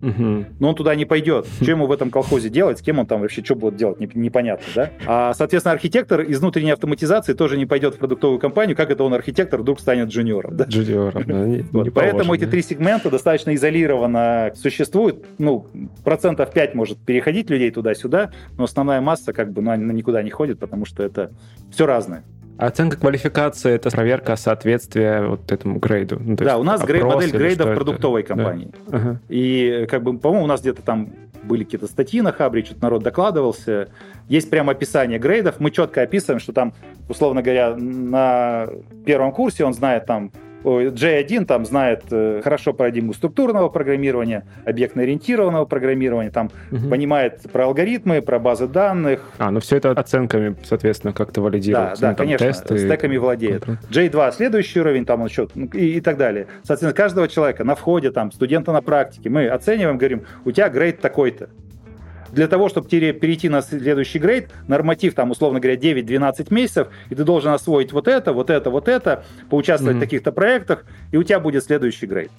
Угу. Но он туда не пойдет. Что ему в этом колхозе делать? С кем он там вообще что будет делать? Непонятно, да? А, соответственно, архитектор из внутренней автоматизации тоже не пойдет в продуктовую компанию. Как это он, архитектор, вдруг станет джуниором? Да? Джуниором, да. Не, вот. не Поэтому эти три сегмента достаточно изолированно существуют. Ну, процентов 5 может переходить людей туда-сюда, но основная масса как бы ну, она никуда не ходит, потому что это все разное. Оценка квалификации — это проверка соответствия вот этому грейду. Ну, да, у нас грейд, модель грейда в продуктовой это? компании. Да. Ага. И, как бы, по-моему, у нас где-то там были какие-то статьи на Хабре, что-то народ докладывался. Есть прямо описание грейдов. Мы четко описываем, что там, условно говоря, на первом курсе он знает там J1 там знает э, хорошо парадигму структурного программирования, объектно-ориентированного программирования, там угу. понимает про алгоритмы, про базы данных. А, ну все это оценками, соответственно, как-то валидируется. Да, да, ну, конечно, тесты стеками владеет. J2 следующий уровень, там он еще, ну, и, и так далее. Соответственно, каждого человека на входе, там, студента на практике, мы оцениваем, говорим, у тебя грейд такой-то для того, чтобы перейти на следующий грейд, норматив там, условно говоря, 9-12 месяцев, и ты должен освоить вот это, вот это, вот это, поучаствовать mm-hmm. в таких-то проектах, и у тебя будет следующий грейд.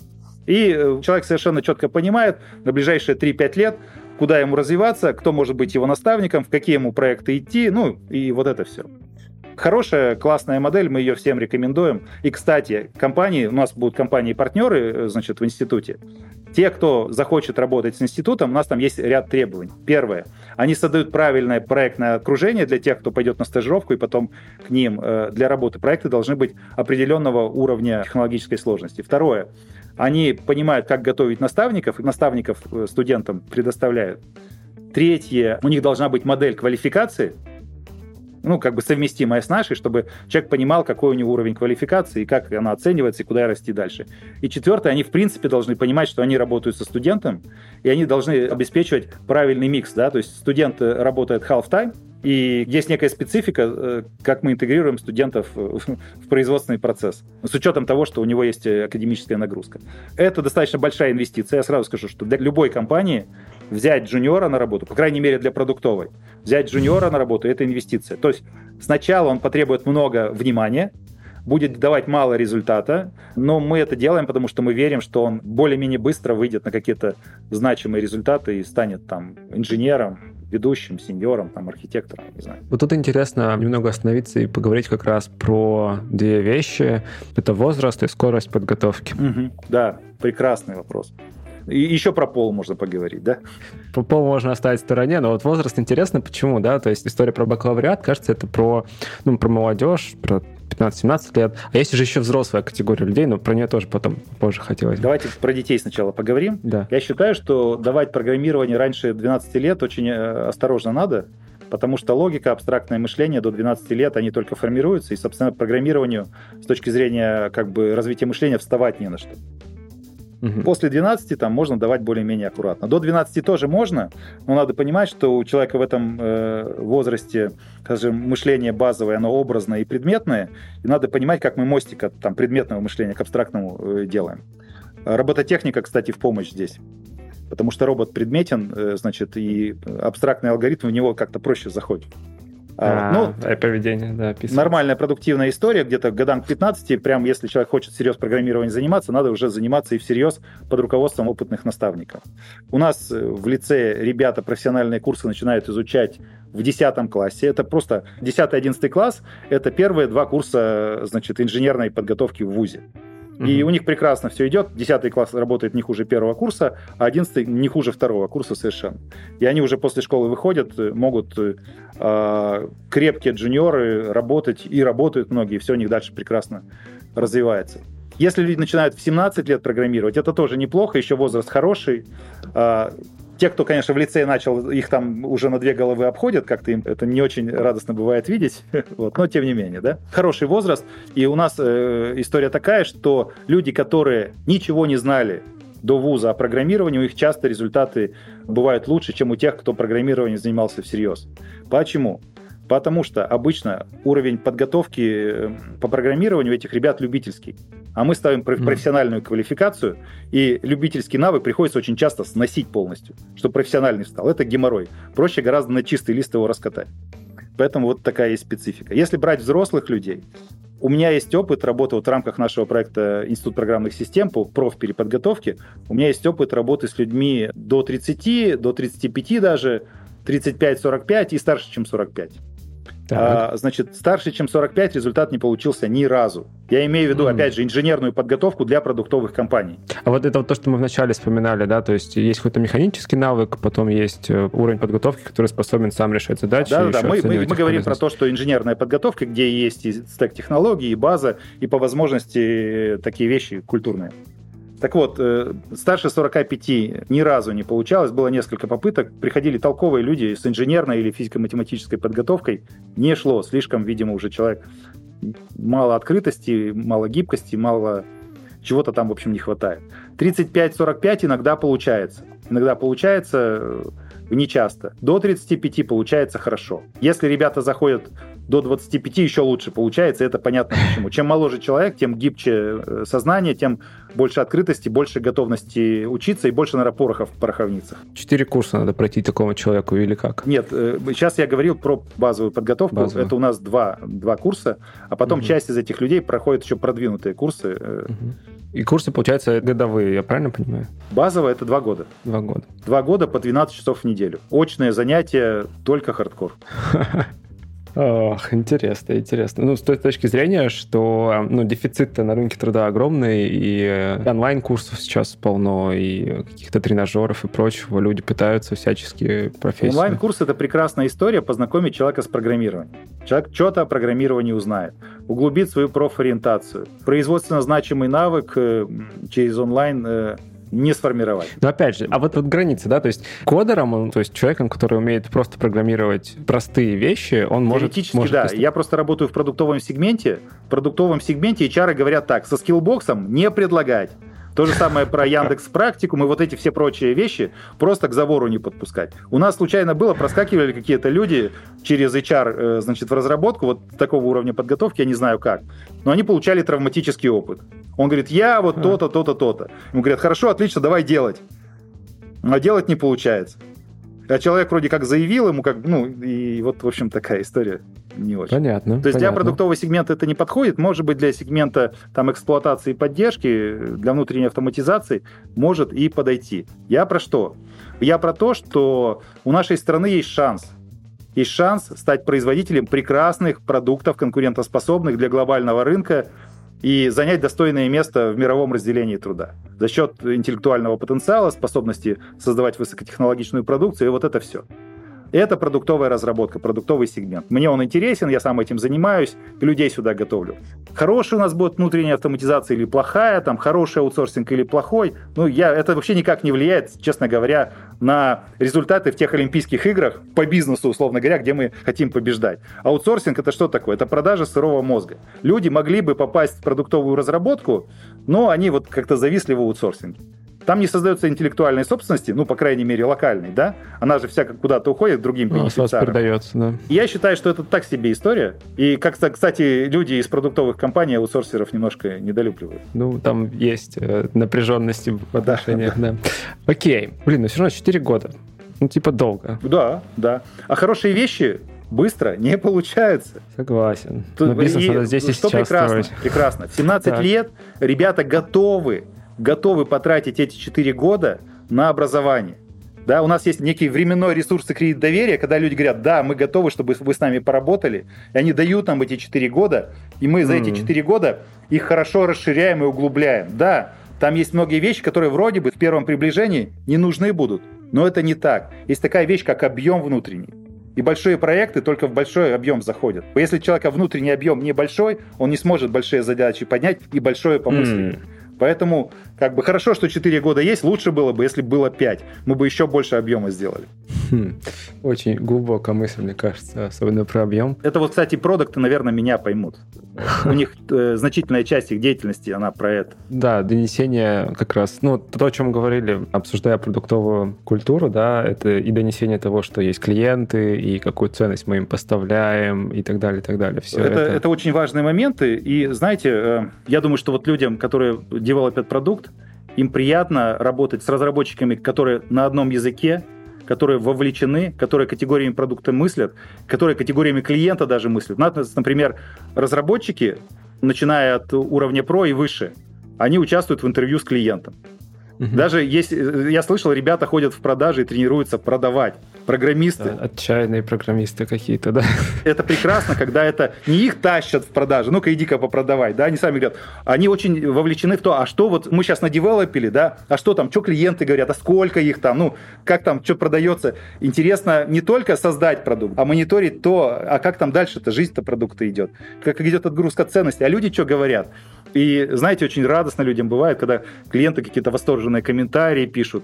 И э, человек совершенно четко понимает на ближайшие 3-5 лет, куда ему развиваться, кто может быть его наставником, в какие ему проекты идти, ну и вот это все. Хорошая, классная модель, мы ее всем рекомендуем. И, кстати, компании, у нас будут компании-партнеры, э, значит, в институте. Те, кто захочет работать с институтом, у нас там есть ряд требований. Первое. Они создают правильное проектное окружение для тех, кто пойдет на стажировку, и потом к ним э, для работы. Проекты должны быть определенного уровня технологической сложности. Второе. Они понимают, как готовить наставников, и наставников э, студентам предоставляют. Третье. У них должна быть модель квалификации, ну, как бы совместимая с нашей, чтобы человек понимал, какой у него уровень квалификации, и как она оценивается, и куда расти дальше. И четвертое, они, в принципе, должны понимать, что они работают со студентом, и они должны обеспечивать правильный микс, да, то есть студент работает half-time, И есть некая специфика, э, как мы интегрируем студентов в производственный процесс, с учетом того, что у него есть академическая нагрузка. Это достаточно большая инвестиция. Я сразу скажу, что для любой компании взять джуниора на работу, по крайней мере для продуктовой, взять джуниора на работу – это инвестиция. То есть сначала он потребует много внимания, будет давать мало результата, но мы это делаем, потому что мы верим, что он более-менее быстро выйдет на какие-то значимые результаты и станет там инженером, ведущим, сеньором, там, архитектором, не знаю. Вот тут интересно немного остановиться и поговорить как раз про две вещи. Это возраст и скорость подготовки. Угу, да, прекрасный вопрос. И еще про пол можно поговорить, да? Про пол можно оставить в стороне, но вот возраст интересно, почему, да? То есть история про бакалавриат, кажется, это про, ну, про молодежь, про 15-17 лет. А есть же еще взрослая категория людей, но про нее тоже потом позже хотелось. Давайте про детей сначала поговорим. Да. Я считаю, что давать программирование раньше 12 лет очень э, осторожно надо, потому что логика, абстрактное мышление до 12 лет, они только формируются, и, собственно, программированию с точки зрения как бы развития мышления вставать не на что. Угу. После 12 там можно давать более-менее аккуратно. До 12 тоже можно, но надо понимать, что у человека в этом э, возрасте, скажем, мышление базовое, оно образное и предметное, и надо понимать, как мы мостик от там, предметного мышления к абстрактному э, делаем. Робототехника, кстати, в помощь здесь. Потому что робот предметен, э, значит, и абстрактный алгоритм в него как-то проще заходит. А, ну, а поведение, да, описывается. Нормальная продуктивная история, где-то годам к 15, прям если человек хочет серьезно программированием заниматься, надо уже заниматься и всерьез под руководством опытных наставников. У нас э, в лице ребята профессиональные курсы начинают изучать в 10 классе. Это просто 10-11 класс, это первые два курса, значит, инженерной подготовки в ВУЗе. И у них прекрасно все идет. Десятый класс работает не хуже первого курса, а одиннадцатый не хуже второго курса совершенно. И они уже после школы выходят, э, могут э, крепкие джуниоры работать, и работают многие, и все у них дальше прекрасно развивается. Если люди начинают в 17 лет программировать, это тоже неплохо, еще возраст хороший. Те, кто, конечно, в лицее начал, их там уже на две головы обходят, как-то им это не очень радостно бывает видеть, (laughs) вот, но тем не менее, да. Хороший возраст, и у нас э, история такая, что люди, которые ничего не знали до вуза о программировании, у них часто результаты бывают лучше, чем у тех, кто программированием занимался всерьез. Почему? Потому что обычно уровень подготовки э, по программированию у этих ребят любительский. А мы ставим профессиональную квалификацию, и любительский навык приходится очень часто сносить полностью, чтобы профессиональный стал. Это геморрой. Проще гораздо на чистый лист его раскатать. Поэтому вот такая есть специфика. Если брать взрослых людей, у меня есть опыт работы вот в рамках нашего проекта Институт программных систем по профпереподготовке. У меня есть опыт работы с людьми до 30, до 35 даже, 35-45 и старше, чем 45. А, значит, старше, чем 45 результат не получился ни разу. Я имею в виду, mm. опять же, инженерную подготовку для продуктовых компаний. А вот это вот то, что мы вначале вспоминали, да, то есть есть какой-то механический навык, потом есть э, уровень подготовки, который способен сам решать задачи. Да, да, мы, мы, мы говорим про то, что инженерная подготовка, где есть и стек технологий, и база, и по возможности такие вещи культурные. Так вот, э, старше 45 ни разу не получалось, было несколько попыток. Приходили толковые люди с инженерной или физико-математической подготовкой. Не шло, слишком, видимо, уже человек мало открытости, мало гибкости, мало чего-то там, в общем, не хватает. 35-45 иногда получается. Иногда получается э, нечасто. До 35 получается хорошо. Если ребята заходят до 25 еще лучше получается, это понятно почему. Чем моложе человек, тем гибче э, сознание, тем больше открытости, больше готовности учиться и больше, наверное, пороха в пороховницах. Четыре курса надо пройти такому человеку или как? Нет, сейчас э, я говорил про базовую подготовку. Базовую. Это у нас два, два курса, а потом угу. часть из этих людей проходит еще продвинутые курсы. Угу. И курсы, получается, годовые, я правильно понимаю? Базовая это два года. Два года. Два года по 12 часов в неделю. Очное занятие, только хардкор. (laughs) Ох, интересно, интересно. Ну, с той точки зрения, что ну, дефицит на рынке труда огромный, и онлайн-курсов сейчас полно, и каких-то тренажеров и прочего. Люди пытаются всячески профессии. Онлайн-курс — это прекрасная история познакомить человека с программированием. Человек что-то о программировании узнает, углубит свою профориентацию. Производственно значимый навык э, через онлайн э, не сформировать. Но опять же, а вот, вот границы, да, то есть кодером, то есть человеком, который умеет просто программировать простые вещи, он может... Теоретически, может да. Поступ... Я просто работаю в продуктовом сегменте. В продуктовом сегменте HR говорят так, со скиллбоксом не предлагать. То же самое про Яндекс Практику, мы вот эти все прочие вещи просто к забору не подпускать. У нас случайно было, проскакивали какие-то люди через HR, э, значит, в разработку вот такого уровня подготовки, я не знаю как, но они получали травматический опыт. Он говорит, я вот то-то, то-то, то-то. Ему говорят, хорошо, отлично, давай делать. А делать не получается. А человек вроде как заявил ему, как, ну, и вот, в общем, такая история не очень. Понятно. То есть понятно. для продуктового сегмента это не подходит. Может быть, для сегмента там эксплуатации и поддержки, для внутренней автоматизации может и подойти. Я про что? Я про то, что у нашей страны есть шанс. Есть шанс стать производителем прекрасных продуктов, конкурентоспособных для глобального рынка, и занять достойное место в мировом разделении труда. За счет интеллектуального потенциала, способности создавать высокотехнологичную продукцию, и вот это все. Это продуктовая разработка, продуктовый сегмент. Мне он интересен, я сам этим занимаюсь, людей сюда готовлю. Хорошая у нас будет внутренняя автоматизация или плохая, там хороший аутсорсинг или плохой. Ну, я, это вообще никак не влияет, честно говоря, на результаты в тех Олимпийских играх по бизнесу, условно говоря, где мы хотим побеждать. Аутсорсинг это что такое? Это продажа сырого мозга. Люди могли бы попасть в продуктовую разработку, но они вот как-то зависли в аутсорсинге. Там не создается интеллектуальной собственности, ну, по крайней мере, локальной, да? Она же вся куда-то уходит к другим ну, бенефициарам. продается, да. Я считаю, что это так себе история. И, как кстати, люди из продуктовых компаний аутсорсеров немножко недолюбливают. Ну, там есть э, напряженности в отношениях, да. да. Окей. Блин, ну все равно 4 года. Ну, типа долго. Да, да. А хорошие вещи быстро не получается. Согласен. Тут, Но бизнес и, надо здесь и что сейчас прекрасно, строить. прекрасно. В 17 так. лет ребята готовы готовы потратить эти 4 года на образование. Да, у нас есть некий временной ресурс и кредит доверия, когда люди говорят, да, мы готовы, чтобы вы с нами поработали, и они дают нам эти 4 года, и мы за эти 4 года их хорошо расширяем и углубляем. Да, там есть многие вещи, которые вроде бы в первом приближении не нужны будут, но это не так. Есть такая вещь, как объем внутренний. И большие проекты только в большой объем заходят. Если у человека внутренний объем небольшой, он не сможет большие задачи поднять и большое помыслить. Mm. Поэтому как бы хорошо, что 4 года есть, лучше было бы, если бы было 5. Мы бы еще больше объема сделали. Хм. Очень глубокая мысль, мне кажется, особенно про объем. Это вот, кстати, продукты, наверное, меня поймут. У них э, значительная часть их деятельности, она про это. Да, донесение как раз, ну, то, о чем мы говорили, обсуждая продуктовую культуру, да, это и донесение того, что есть клиенты, и какую ценность мы им поставляем, и так далее, и так далее. Все это, это... это очень важные моменты, и, знаете, э, я думаю, что вот людям, которые девелопят продукт, им приятно работать с разработчиками, которые на одном языке, которые вовлечены, которые категориями продукта мыслят, которые категориями клиента даже мыслят. Например, разработчики, начиная от уровня про и выше, они участвуют в интервью с клиентом. Угу. Даже есть, э, я слышал, ребята ходят в продажи и тренируются продавать. Программисты. Да, отчаянные программисты какие-то, да. Это прекрасно, когда это не их тащат в продажи, ну-ка иди-ка попродавай, да, они сами говорят, они очень вовлечены в то, а что вот мы сейчас надевелопили, да, а что там, что клиенты говорят, а сколько их там, ну, как там, что продается. Интересно не только создать продукт, а мониторить то, а как там дальше-то жизнь-то продукта идет, как идет отгрузка ценностей, а люди что говорят. И, знаете, очень радостно людям бывает, когда клиенты какие-то восторженные комментарии пишут.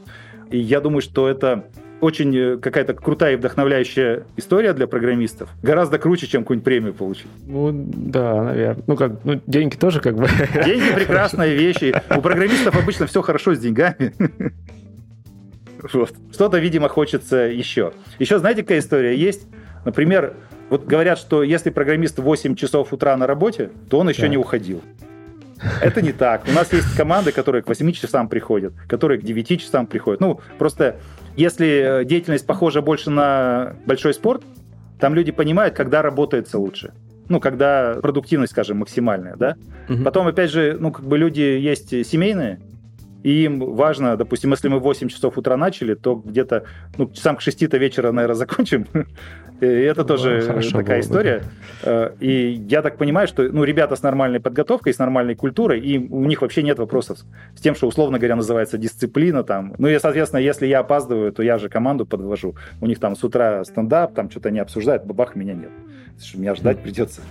И я думаю, что это очень э, какая-то крутая и вдохновляющая история для программистов. Гораздо круче, чем какую-нибудь премию получить. Ну, да, наверное. Ну, как, ну, деньги тоже как бы... Деньги – прекрасные вещи. У программистов обычно все хорошо с деньгами. Вот. Что-то, видимо, хочется еще. Еще знаете, какая история есть? Например, вот говорят, что если программист 8 часов утра на работе, то он еще да. не уходил. Это не так. У нас есть команды, которые к 8 часам приходят, которые к 9 часам приходят. Ну, просто если э, деятельность похожа больше на большой спорт, там люди понимают, когда работается лучше. Ну, когда продуктивность, скажем, максимальная, да. Угу. Потом, опять же, ну, как бы люди есть семейные, и им важно, допустим, если мы в 8 часов утра начали, то где-то, ну, часам к 6-то вечера, наверное, (laughs) закончим. И это ну, тоже Хорошо такая история. Бы. Э, и я так понимаю, что ну, ребята с нормальной подготовкой, с нормальной культурой, и у них вообще нет вопросов с тем, что, условно говоря, называется дисциплина. Там. Ну и, соответственно, если я опаздываю, то я же команду подвожу. У них там с утра стендап, там что-то не обсуждают, бабах, меня нет. Меня ждать придется.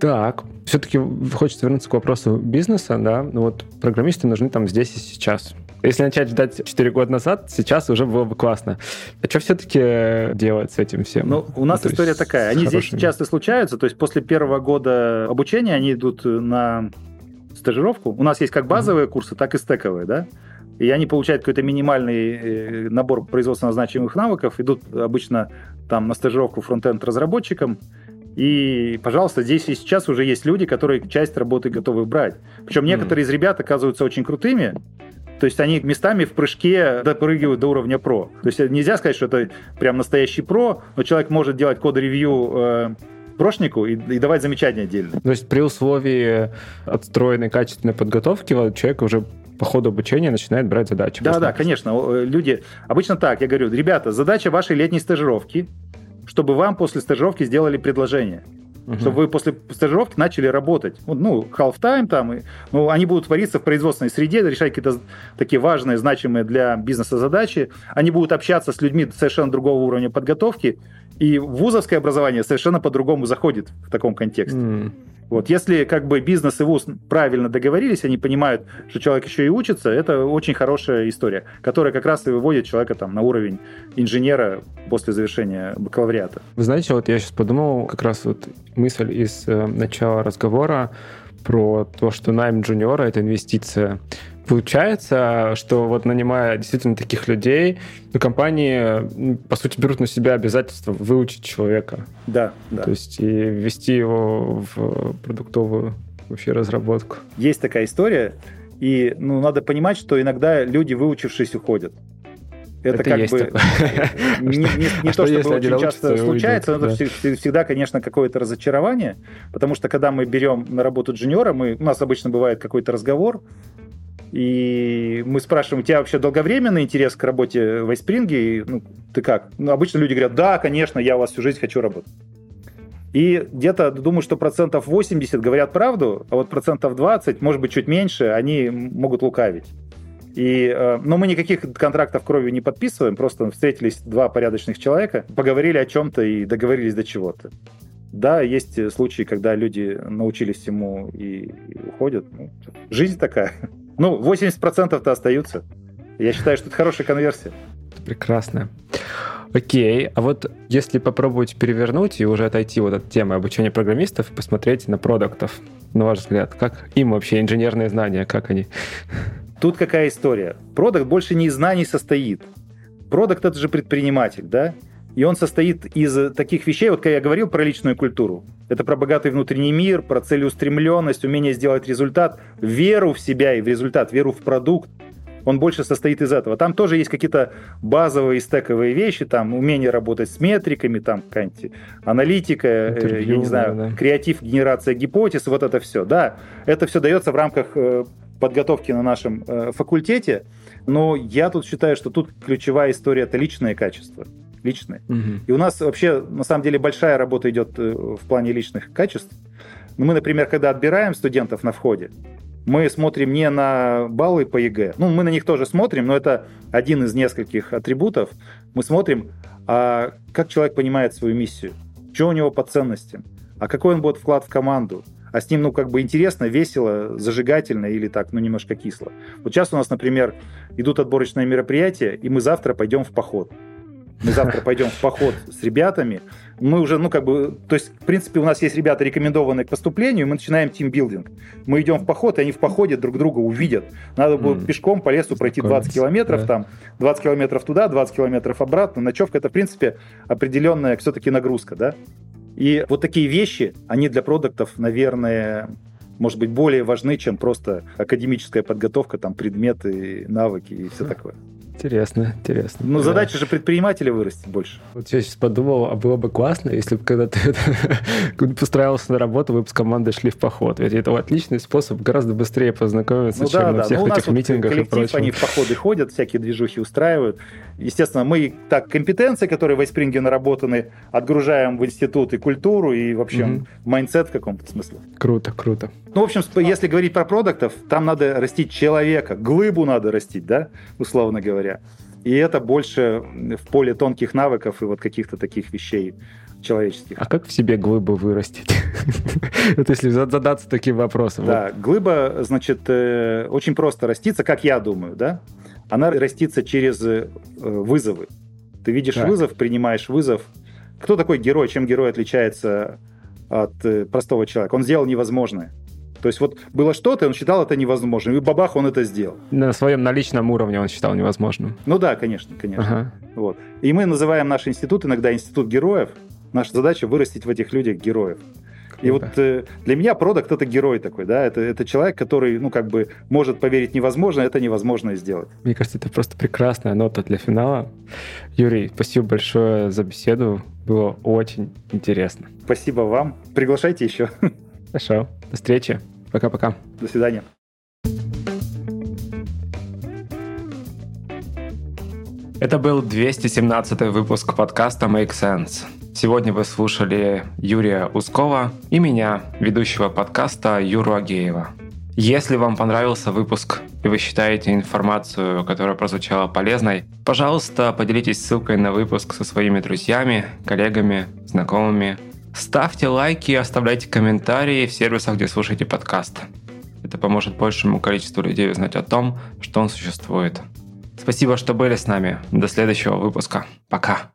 Так, все-таки хочется вернуться к вопросу бизнеса, да, ну вот программисты нужны там здесь и сейчас. Если начать ждать 4 года назад, сейчас уже было бы классно. А что все-таки делать с этим всем? Ну, у нас ну, история такая. Они хорошими. здесь часто случаются, то есть после первого года обучения они идут на стажировку. У нас есть как базовые курсы, так и стековые, да? И они получают какой-то минимальный э, набор производственно значимых навыков, идут обычно там на стажировку фронтенд разработчикам, и, пожалуйста, здесь и сейчас уже есть люди, которые часть работы готовы брать. Причем некоторые из ребят оказываются очень крутыми, то есть они местами в прыжке допрыгивают до уровня про. То есть нельзя сказать, что это прям настоящий про, но человек может делать код-ревью э, прошнику и, и давать замечания отдельно. То есть при условии отстроенной качественной подготовки человек уже по ходу обучения начинает брать задачи. Да, да, конечно. Э, люди... Обычно так, я говорю, ребята, задача вашей летней стажировки, чтобы вам после стажировки сделали предложение. Угу. Чтобы вы после стажировки начали работать. Ну, half-time там, и, ну, они будут твориться в производственной среде, решать какие-то такие важные, значимые для бизнеса задачи. Они будут общаться с людьми совершенно другого уровня подготовки, и вузовское образование совершенно по-другому заходит в таком контексте. Mm. Вот, если как бы бизнес и вуз правильно договорились, они понимают, что человек еще и учится, это очень хорошая история, которая как раз и выводит человека там на уровень инженера после завершения бакалавриата. Вы знаете, вот я сейчас подумал, как раз вот мысль из э, начала разговора про то, что найм джуниора — это инвестиция Получается, что вот нанимая действительно таких людей, компании, по сути, берут на себя обязательство выучить человека. Да, да. То есть и ввести его в продуктовую вообще разработку. Есть такая история, и ну, надо понимать, что иногда люди, выучившись, уходят. Это, это как бы (laughs) не, не, не а то, чтобы очень часто случается, но это всегда, конечно, какое-то разочарование, потому что когда мы берем на работу джуниора, мы, у нас обычно бывает какой-то разговор, и мы спрашиваем, у тебя вообще долговременный интерес к работе в Айспринге? Ну, ты как? Ну, обычно люди говорят, да, конечно, я у вас всю жизнь хочу работать. И где-то, думаю, что процентов 80 говорят правду, а вот процентов 20, может быть, чуть меньше, они могут лукавить. И, э, но мы никаких контрактов кровью не подписываем, просто встретились два порядочных человека, поговорили о чем-то и договорились до чего-то. Да, есть случаи, когда люди научились всему и уходят. Ну, жизнь такая. Ну, 80%-то остаются. Я считаю, что это хорошая конверсия. Прекрасно. Окей, а вот если попробовать перевернуть и уже отойти вот от темы обучения программистов и посмотреть на продуктов, на ваш взгляд, как им вообще инженерные знания, как они? Тут какая история? Продукт больше не из знаний состоит. Продукт это же предприниматель, да? И он состоит из таких вещей, вот как я говорил про личную культуру. Это про богатый внутренний мир, про целеустремленность, умение сделать результат, веру в себя и в результат, веру в продукт. Он больше состоит из этого. Там тоже есть какие-то базовые стековые вещи, там умение работать с метриками, там какая-нибудь аналитика, э, Интервью, я не знаю, да, креатив, генерация гипотез, вот это все. Да, это все дается в рамках э, подготовки на нашем э, факультете, но я тут считаю, что тут ключевая история – это личное качество личные. Угу. И у нас вообще, на самом деле, большая работа идет э, в плане личных качеств. Ну, мы, например, когда отбираем студентов на входе, мы смотрим не на баллы по ЕГЭ. Ну, мы на них тоже смотрим, но это один из нескольких атрибутов. Мы смотрим, а как человек понимает свою миссию, что у него по ценностям, а какой он будет вклад в команду, а с ним, ну, как бы интересно, весело, зажигательно или так, ну, немножко кисло. Вот сейчас у нас, например, идут отборочные мероприятия, и мы завтра пойдем в поход. Мы завтра пойдем в поход с ребятами. Мы уже, ну, как бы, то есть, в принципе, у нас есть ребята, рекомендованные к поступлению, мы начинаем тимбилдинг. Мы идем в поход, и они в походе друг друга увидят. Надо будет mm. пешком по лесу пройти 20 километров, да. там, 20 километров туда, 20 километров обратно. Ночевка – это, в принципе, определенная все-таки нагрузка, да? И вот такие вещи, они для продуктов, наверное, может быть, более важны, чем просто академическая подготовка, там, предметы, навыки и все такое. Интересно, интересно. Ну, да. задача же предпринимателя вырасти больше. Вот я сейчас подумал, а было бы классно, если бы когда ты (laughs) устроился на работу, вы бы с командой шли в поход. Ведь это отличный способ гораздо быстрее познакомиться, ну, чем да, на всех ну, этих митингах и прочем. Они в походы ходят, всякие движухи устраивают. Естественно, мы так компетенции, которые в iSpring е наработаны, отгружаем в институт и культуру, и, в общем, угу. mindset в каком-то смысле. Круто, круто. Ну, в общем, если говорить про продуктов, там надо растить человека, глыбу надо растить, да, условно говоря. И это больше в поле тонких навыков и вот каких-то таких вещей человеческих. А как в себе глыбу вырастить? (laughs) Вот если задаться таким вопросом. Да, глыба, значит, э, очень просто растится, как я думаю, да? Она растится через э, вызовы. Ты видишь вызов, принимаешь вызов. Кто такой герой? Чем герой отличается от э, простого человека? Он сделал невозможное. То есть вот было что-то, он считал это невозможным, и бабах, он это сделал. На своем наличном уровне он считал невозможным. Ну да, конечно, конечно. Ага. Вот. И мы называем наш институт иногда институт героев. Наша задача вырастить в этих людях героев. И вот э, для меня продукт это герой такой, да, это, это человек, который, ну, как бы может поверить невозможно, это невозможно сделать. Мне кажется, это просто прекрасная нота для финала. Юрий, спасибо большое за беседу, было очень интересно. Спасибо вам, приглашайте еще. Хорошо, до встречи, пока-пока. До свидания. Это был 217 выпуск подкаста Make Sense. Сегодня вы слушали Юрия Ускова и меня, ведущего подкаста Юру Агеева. Если вам понравился выпуск и вы считаете информацию, которая прозвучала полезной, пожалуйста, поделитесь ссылкой на выпуск со своими друзьями, коллегами, знакомыми. Ставьте лайки и оставляйте комментарии в сервисах, где слушаете подкаст. Это поможет большему количеству людей узнать о том, что он существует. Спасибо, что были с нами. До следующего выпуска. Пока.